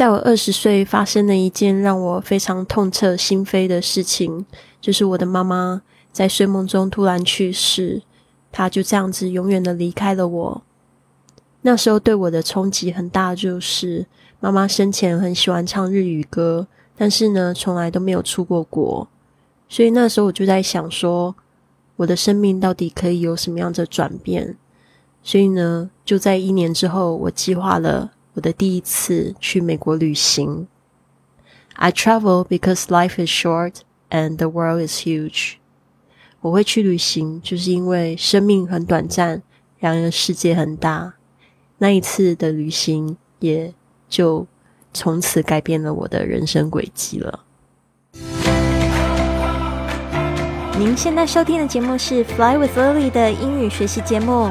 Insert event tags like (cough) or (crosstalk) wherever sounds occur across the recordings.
在我二十岁发生了一件让我非常痛彻心扉的事情，就是我的妈妈在睡梦中突然去世，她就这样子永远的离开了我。那时候对我的冲击很大，就是妈妈生前很喜欢唱日语歌，但是呢，从来都没有出过国。所以那时候我就在想说，我的生命到底可以有什么样的转变？所以呢，就在一年之后，我计划了。我的第一次去美国旅行。I travel because life is short and the world is huge。我会去旅行，就是因为生命很短暂，然而世界很大。那一次的旅行，也就从此改变了我的人生轨迹了。您现在收听的节目是《Fly with Lily》的英语学习节目。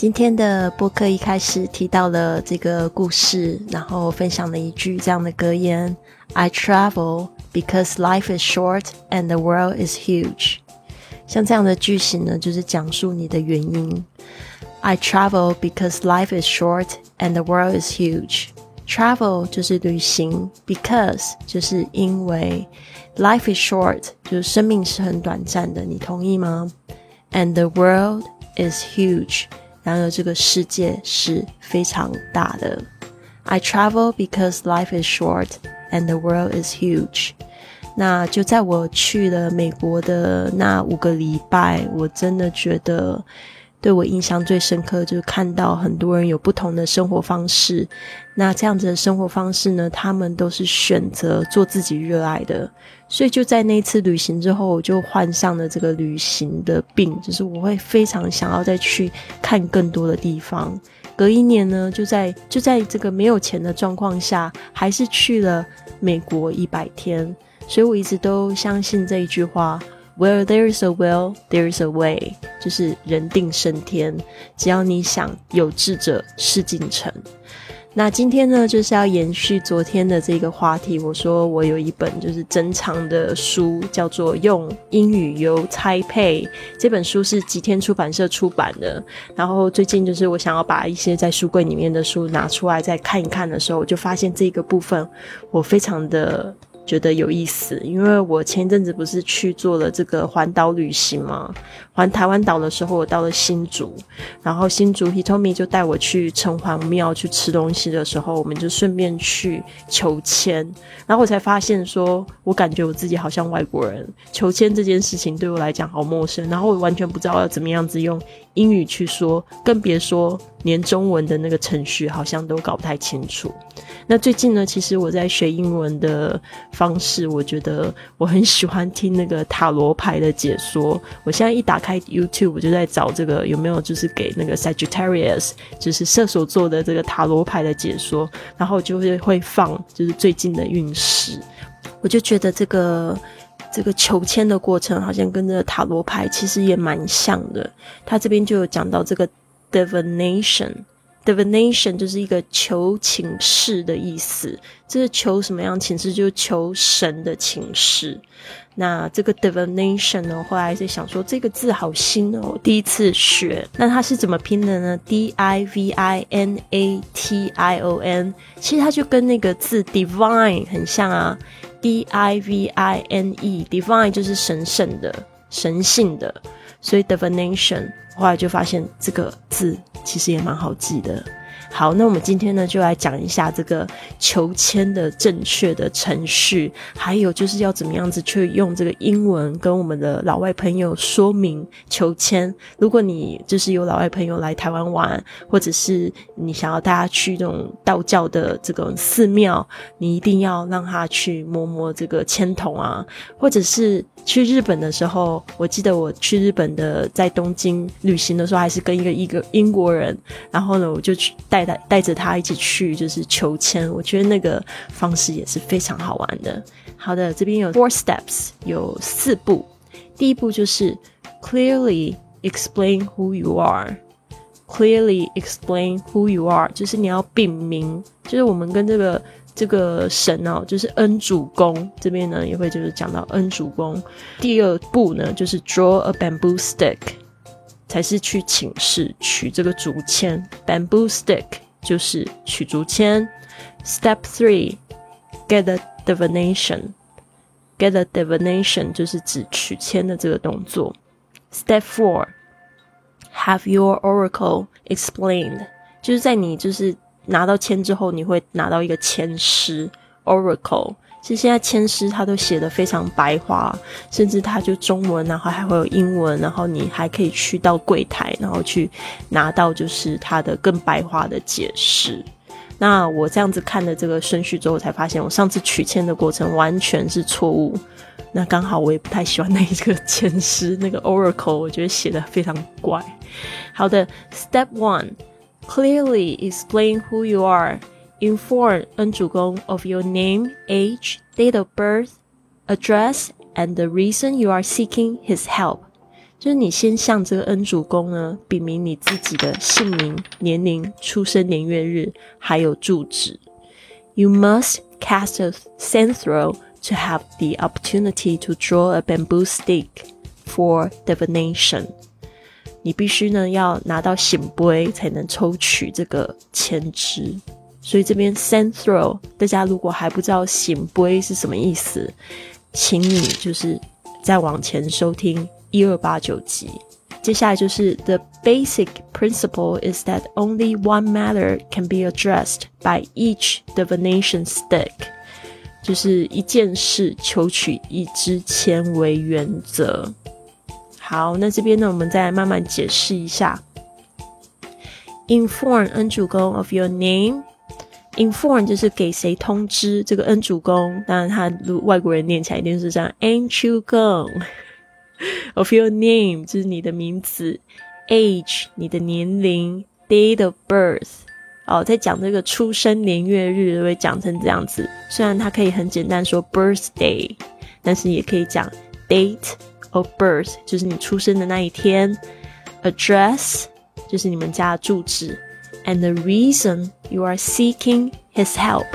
今天的播客一开始提到了这个故事，然后分享了一句这样的格言：“I travel because life is short and the world is huge。”像这样的句型呢，就是讲述你的原因。I travel because life is short and the world is huge。Travel 就是旅行，because 就是因为，life is short 就是生命是很短暂的，你同意吗？And the world is huge。 然而，这个世界是非常大的。I travel because life is short and the world is huge。那就在我去了美国的那五个礼拜，我真的觉得。对我印象最深刻就是看到很多人有不同的生活方式，那这样子的生活方式呢，他们都是选择做自己热爱的，所以就在那次旅行之后，我就患上了这个旅行的病，就是我会非常想要再去看更多的地方。隔一年呢，就在就在这个没有钱的状况下，还是去了美国一百天，所以我一直都相信这一句话。Where there is a will, there is a way，就是人定胜天，只要你想，有志者事竟成。那今天呢，就是要延续昨天的这个话题。我说我有一本就是珍藏的书，叫做《用英语邮猜配》。这本书是吉天出版社出版的。然后最近就是我想要把一些在书柜里面的书拿出来再看一看的时候，我就发现这个部分我非常的。觉得有意思，因为我前阵子不是去做了这个环岛旅行吗？环台湾岛的时候，我到了新竹，然后新竹 Hitomi 就带我去城隍庙去吃东西的时候，我们就顺便去求签，然后我才发现说，我感觉我自己好像外国人，求签这件事情对我来讲好陌生，然后我完全不知道要怎么样子用英语去说，更别说。连中文的那个程序好像都搞不太清楚。那最近呢，其实我在学英文的方式，我觉得我很喜欢听那个塔罗牌的解说。我现在一打开 YouTube，就在找这个有没有就是给那个 Sagittarius，就是射手座的这个塔罗牌的解说，然后就会会放就是最近的运势。我就觉得这个这个求签的过程好像跟这个塔罗牌其实也蛮像的。他这边就有讲到这个 divination。Divination 就是一个求请示的意思。这是求什么样请示？就是求神的请示。那这个 divination 呢？后来在想说，这个字好新哦，第一次学。那它是怎么拼的呢？D-I-V-I-N-A-T-I-O-N。其实它就跟那个字 divine 很像啊。D-I-V-I-N-E，divine 就是神圣的、神性的。所以 divination。后来就发现这个字其实也蛮好记的。好，那我们今天呢就来讲一下这个求签的正确的程序，还有就是要怎么样子去用这个英文跟我们的老外朋友说明求签。如果你就是有老外朋友来台湾玩，或者是你想要带他去这种道教的这个寺庙，你一定要让他去摸摸这个签筒啊，或者是。去日本的时候，我记得我去日本的在东京旅行的时候，还是跟一个一个英国人，然后呢，我就去带带带着他一起去就是求签，我觉得那个方式也是非常好玩的。好的，这边有 four steps，有四步。第一步就是 clearly explain who you are。Clearly explain who you are，就是你要禀明，就是我们跟这个这个神哦，就是恩主公这边呢，也会就是讲到恩主公。第二步呢，就是 draw a bamboo stick，才是去请示取这个竹签。Bamboo stick 就是取竹签。Step three，get a divination，get a divination 就是指取签的这个动作。Step four。Have your oracle explained，就是在你就是拿到签之后，你会拿到一个签诗 oracle。其实现在签诗它都写的非常白话，甚至它就中文，然后还会有英文，然后你还可以去到柜台，然后去拿到就是它的更白话的解释。那我这样子看的这个顺序之后，才发现我上次取签的过程完全是错误。那刚好我也不太喜欢那一个签诗，那个 oracle，我觉得写的非常怪。好的，Step One one，clearly explain who you are. Inform 恩主公 of your name, age, date of birth, address, and the reason you are seeking his help. 就是你先向这个恩主公呢禀明你自己的姓名、年龄、出生年月日，还有住址。You must cast a sand throw to have the opportunity to draw a bamboo stick for divination. 你必须呢要拿到醒杯才能抽取这个签支，所以这边 send throw，大家如果还不知道醒杯是什么意思，请你就是再往前收听一二八九集。接下来就是 the basic principle is that only one matter can be addressed by each divination stick，就是一件事求取一支签为原则。好，那这边呢，我们再慢慢解释一下。Inform 恩主公 of your name。Inform 就是给谁通知这个恩主公，当然他如外国人念起来一定是这样。n 主公 (laughs) of your name 就是你的名字，age 你的年龄，date of birth 哦，在讲这个出生年月日会讲成这样子。虽然它可以很简单说 birthday，但是也可以讲 date。Of birth 就是你出生的那一天，address 就是你们家的住址，and the reason you are seeking his help，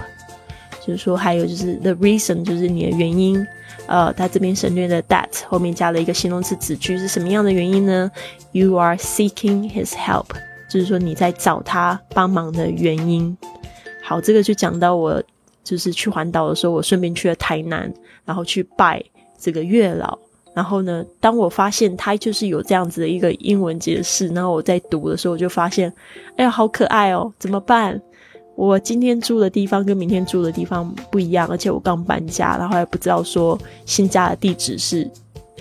就是说还有就是 the reason 就是你的原因，呃，他这边省略的 that 后面加了一个形容词子句是什么样的原因呢？You are seeking his help，就是说你在找他帮忙的原因。好，这个就讲到我就是去环岛的时候，我顺便去了台南，然后去拜这个月老。然后呢？当我发现它就是有这样子的一个英文解释，然后我在读的时候，我就发现，哎呀，好可爱哦！怎么办？我今天住的地方跟明天住的地方不一样，而且我刚搬家，然后还不知道说新家的地址是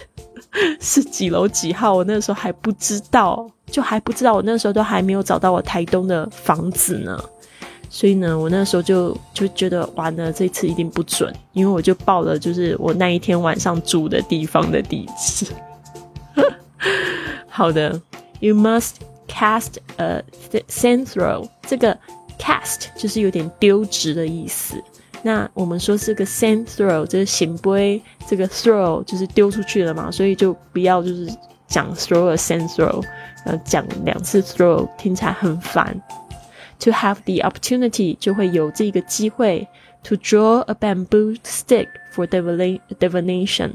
(laughs) 是几楼几号。我那时候还不知道，就还不知道，我那时候都还没有找到我台东的房子呢。所以呢，我那时候就就觉得完了，这次一定不准，因为我就报了，就是我那一天晚上住的地方的地址。(laughs) 好的，You must cast a sand throw。这个 cast 就是有点丢掷的意思。那我们说是个 sand throw，这是行杯，这个 throw 就是丢出去了嘛，所以就不要就是讲 throw a sand throw，呃，讲两次 throw 听起来很烦。To have the opportunity 就会有这个机会，to draw a bamboo stick for divination，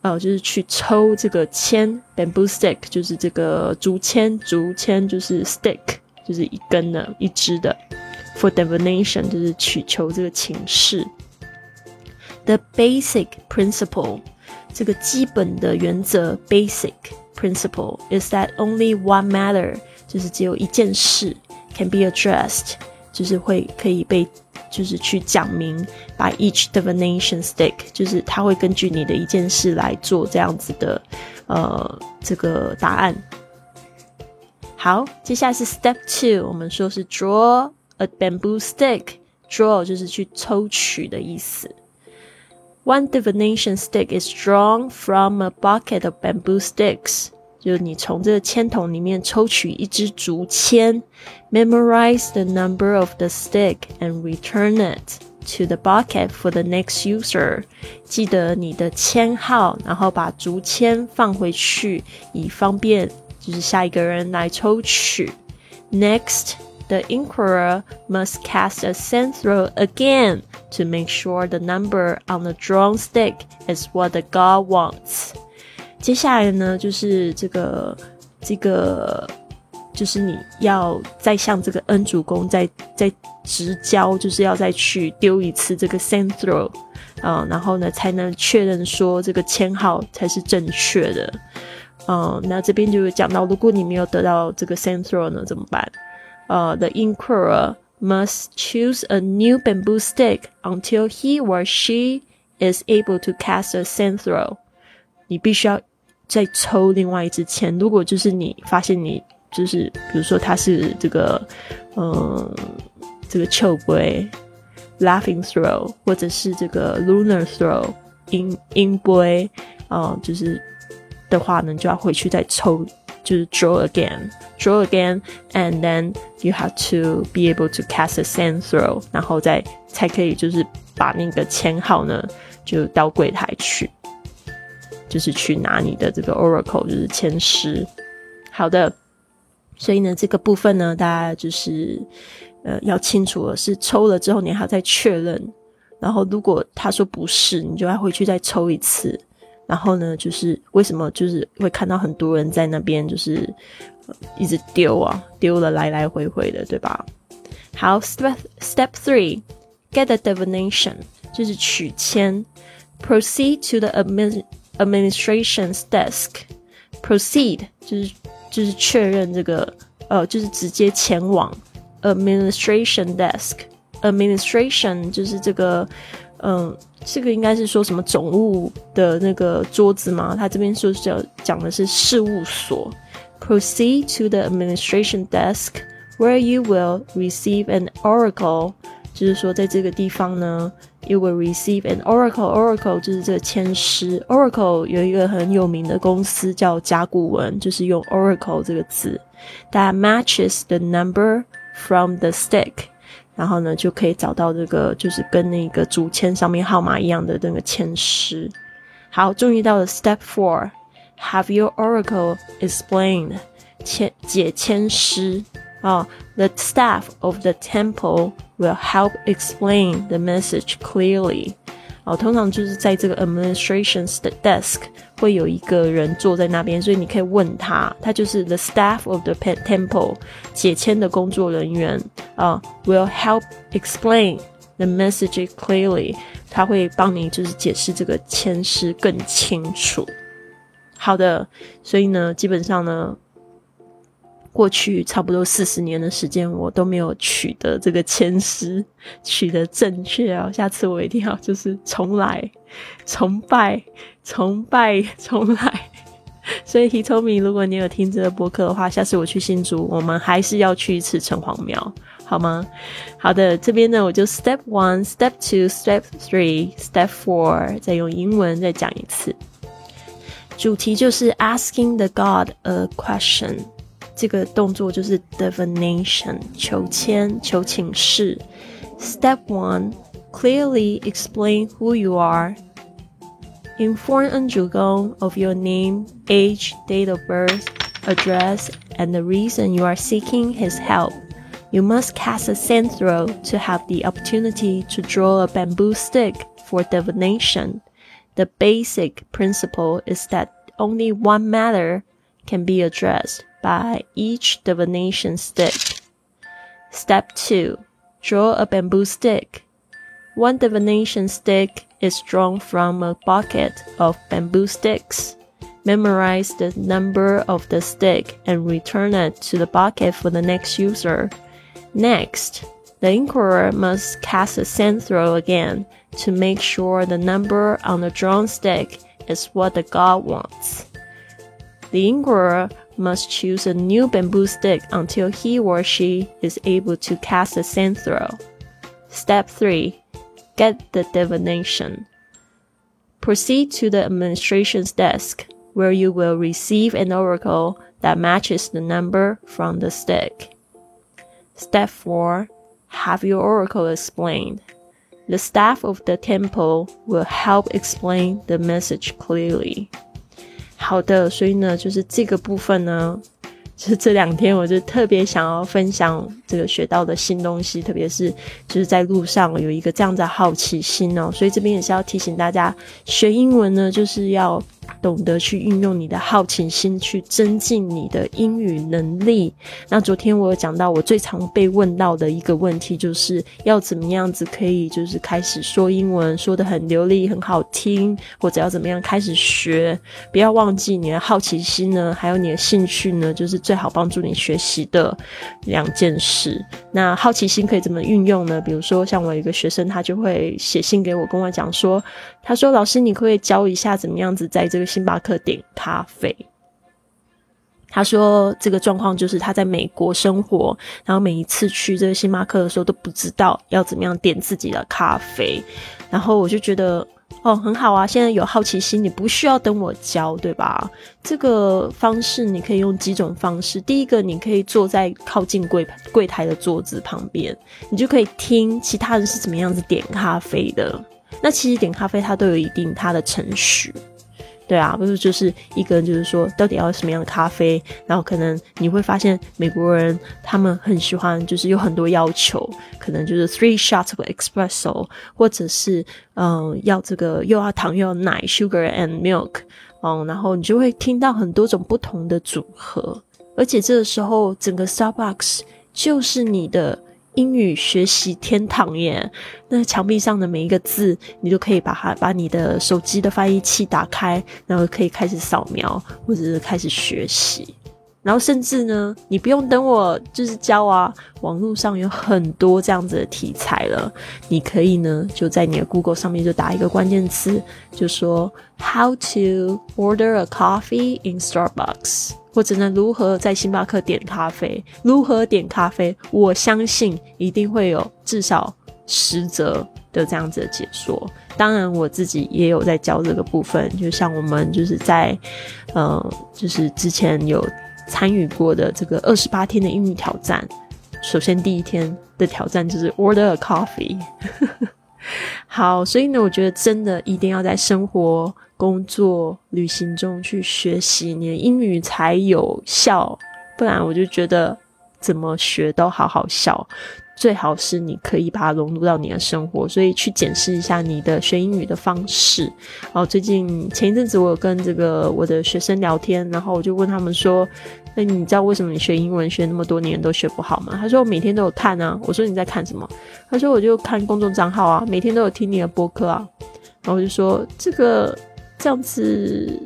呃，就是去抽这个签，bamboo stick 就是这个竹签，竹签就是 stick 就是一根的，一支的，for divination 就是去求这个情事。The basic principle 这个基本的原则，basic principle is that only one matter 就是只有一件事。 can be addressed，就是会可以被就是去讲明，by each divination stick，就是他会根据你的一件事来做这样子的呃这个答案。好，接下来是 step two，我们说是 draw a bamboo stick，draw 就是去抽取的意思。One divination stick is drawn from a bucket of bamboo sticks。 就是你从这个签筒里面抽取一支竹签，memorize the number of the stick and return it to the bucket for the next user。记得你的签号，然后把竹签放回去，以方便就是下一个人来抽取。Next。the inquirer must cast a sand throw again to make sure the number on the drawn stick is what the god wants. 接下来呢，就是这个这个，就是你要再向这个恩主公再再直交，就是要再去丢一次这个 sand throw，啊、呃，然后呢才能确认说这个签号才是正确的。嗯、那这边就有讲到，如果你没有得到这个 sand throw 呢，怎么办？uh, the inquirer must choose a new bamboo stick until he or she is able to cast a sand throw。你必须要再抽另外一支签。如果就是你发现你就是比如说它是这个，嗯，这个秋龟 laughing throw，或者是这个 lunar throw 音音波，啊，就是的话呢，就要回去再抽。就是 draw again, draw again, and then you have to be able to cast a sand throw，然后再才可以就是把那个签号呢就到柜台去，就是去拿你的这个 oracle，就是签诗。好的，所以呢这个部分呢，大家就是呃要清楚的是抽了之后你还要再确认，然后如果他说不是，你就要回去再抽一次。然后呢，就是为什么就是会看到很多人在那边就是一直丢啊，丢了来来回回的，对吧？好，step step three get a divination，就是取签，proceed to the admin administration's desk。proceed 就是就是确认这个呃，就是直接前往 administration desk。administration 就是这个。嗯，这个应该是说什么总务的那个桌子吗？他这边说是要讲的是事务所。Proceed to the administration desk where you will receive an oracle， 就是说在这个地方呢，you will receive an oracle。Oracle 就是这个签诗。Oracle 有一个很有名的公司叫甲骨文，就是用 Oracle 这个字，that matches the number from the stick。然后呢，就可以找到这个，就是跟那个竹签上面号码一样的那个签诗。好，终于到了 Step Four，Have your oracle explained，签解签诗啊。The staff of the temple will help explain the message clearly。哦，通常就是在这个 administration's 的 desk 会有一个人坐在那边，所以你可以问他，他就是 the staff of the temple 解签的工作人员啊，will help explain the message clearly，他会帮你就是解释这个签诗更清楚。好的，所以呢，基本上呢。过去差不多四十年的时间，我都没有取得这个签诗 (laughs) 取得正确啊！下次我一定要就是重来，崇拜，崇拜，重来。(laughs) 所以 He told me，如果你有听这个播客的话，下次我去新竹，我们还是要去一次城隍庙，好吗？好的，这边呢，我就 Step One、Step Two、Step Three、Step Four，再用英文再讲一次。主题就是 Asking the God a question。这个动作就是 divination 求签求请示。Step one, clearly explain who you are. Inform 恩主公 of your name, age, date of birth, address, and the reason you are seeking his help. You must cast a sand throw to have the opportunity to draw a bamboo stick for divination. The basic principle is that only one matter can be addressed by each divination stick. Step 2. Draw a bamboo stick. One divination stick is drawn from a bucket of bamboo sticks. Memorize the number of the stick and return it to the bucket for the next user. Next, the inquirer must cast a sand throw again to make sure the number on the drawn stick is what the god wants. The inquirer must choose a new bamboo stick until he or she is able to cast a sand throw. Step 3. Get the divination. Proceed to the administration's desk where you will receive an oracle that matches the number from the stick. Step 4. Have your oracle explained. The staff of the temple will help explain the message clearly. 好的，所以呢，就是这个部分呢，(laughs) 就是这两天，我就特别想要分享这个学到的新东西，特别是就是在路上有一个这样的好奇心哦，所以这边也是要提醒大家，学英文呢，就是要。懂得去运用你的好奇心去增进你的英语能力。那昨天我有讲到，我最常被问到的一个问题，就是要怎么样子可以就是开始说英文，说的很流利、很好听，或者要怎么样开始学？不要忘记你的好奇心呢，还有你的兴趣呢，就是最好帮助你学习的两件事。那好奇心可以怎么运用呢？比如说，像我有一个学生，他就会写信给我，跟我讲说，他说：“老师，你可不可以教一下怎么样子在这个。”星巴克点咖啡，他说这个状况就是他在美国生活，然后每一次去这个星巴克的时候都不知道要怎么样点自己的咖啡，然后我就觉得哦很好啊，现在有好奇心，你不需要等我教，对吧？这个方式你可以用几种方式，第一个你可以坐在靠近柜柜台的桌子旁边，你就可以听其他人是怎么样子点咖啡的。那其实点咖啡它都有一定它的程序。对啊，不是就是一个人，就是说到底要什么样的咖啡，然后可能你会发现美国人他们很喜欢，就是有很多要求，可能就是 three shots of espresso，或者是嗯要这个又要糖又要奶 sugar and milk，嗯，然后你就会听到很多种不同的组合，而且这个时候整个 Starbucks 就是你的。英语学习天堂耶！那墙壁上的每一个字，你都可以把它把你的手机的翻译器打开，然后可以开始扫描，或者是开始学习。然后甚至呢，你不用等我就是教啊，网络上有很多这样子的题材了。你可以呢，就在你的 Google 上面就打一个关键词，就说 How to order a coffee in Starbucks。我只能，如何在星巴克点咖啡？如何点咖啡？我相信一定会有至少十则的这样子的解说。当然，我自己也有在教这个部分。就像我们就是在，呃，就是之前有参与过的这个二十八天的英语挑战。首先第一天的挑战就是 order a coffee。(laughs) 好，所以呢，我觉得真的一定要在生活。工作、旅行中去学习，你的英语才有效。不然，我就觉得怎么学都好好笑。最好是你可以把它融入到你的生活，所以去检视一下你的学英语的方式。哦，最近前一阵子我有跟这个我的学生聊天，然后我就问他们说：“那你知道为什么你学英文学那么多年都学不好吗？”他说：“我每天都有看啊。”我说：“你在看什么？”他说：“我就看公众账号啊，每天都有听你的播客啊。”然后我就说：“这个。”这样子，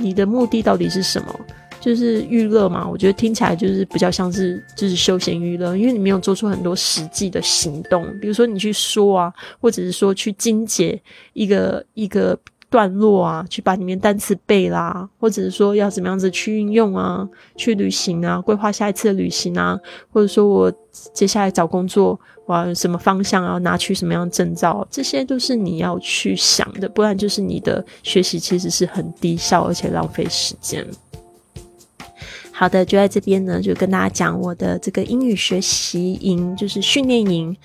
你的目的到底是什么？就是娱乐嘛？我觉得听起来就是比较像是就是休闲娱乐，因为你没有做出很多实际的行动，比如说你去说啊，或者是说去精简一个一个段落啊，去把里面单词背啦，或者是说要怎么样子去运用啊，去旅行啊，规划下一次的旅行啊，或者说我接下来找工作。哇，什么方向啊？拿取什么样的证照？这些都是你要去想的，不然就是你的学习其实是很低效，而且浪费时间。好的，就在这边呢，就跟大家讲我的这个英语学习营，就是训练营。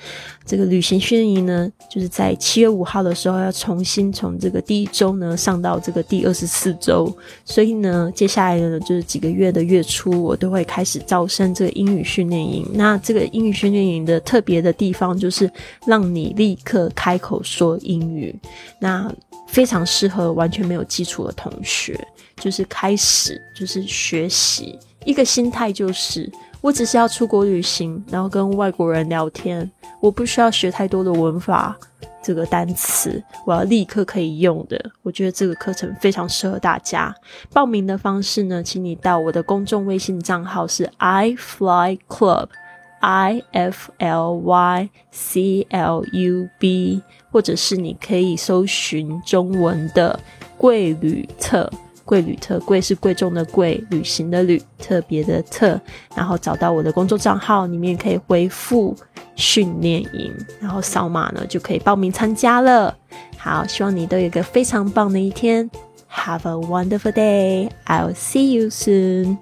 这个旅行训练营呢，就是在七月五号的时候要重新从这个第一周呢上到这个第二十四周。所以呢，接下来呢就是几个月的月初，我都会开始招生这个英语训练营。那这个英语训练营的特别的地方，就是让你立刻开口说英语。那非常适合完全没有基础的同学。就是开始，就是学习一个心态，就是我只是要出国旅行，然后跟外国人聊天，我不需要学太多的文法这个单词，我要立刻可以用的。我觉得这个课程非常适合大家。报名的方式呢，请你到我的公众微信账号是 i fly club，i f l y c l u b，或者是你可以搜寻中文的贵旅册。贵旅特贵是贵重的贵，旅行的旅，特别的特。然后找到我的工作账号，里面可以回复训练营，然后扫码呢就可以报名参加了。好，希望你都有一个非常棒的一天 Have a wonderful day. I'll see you soon.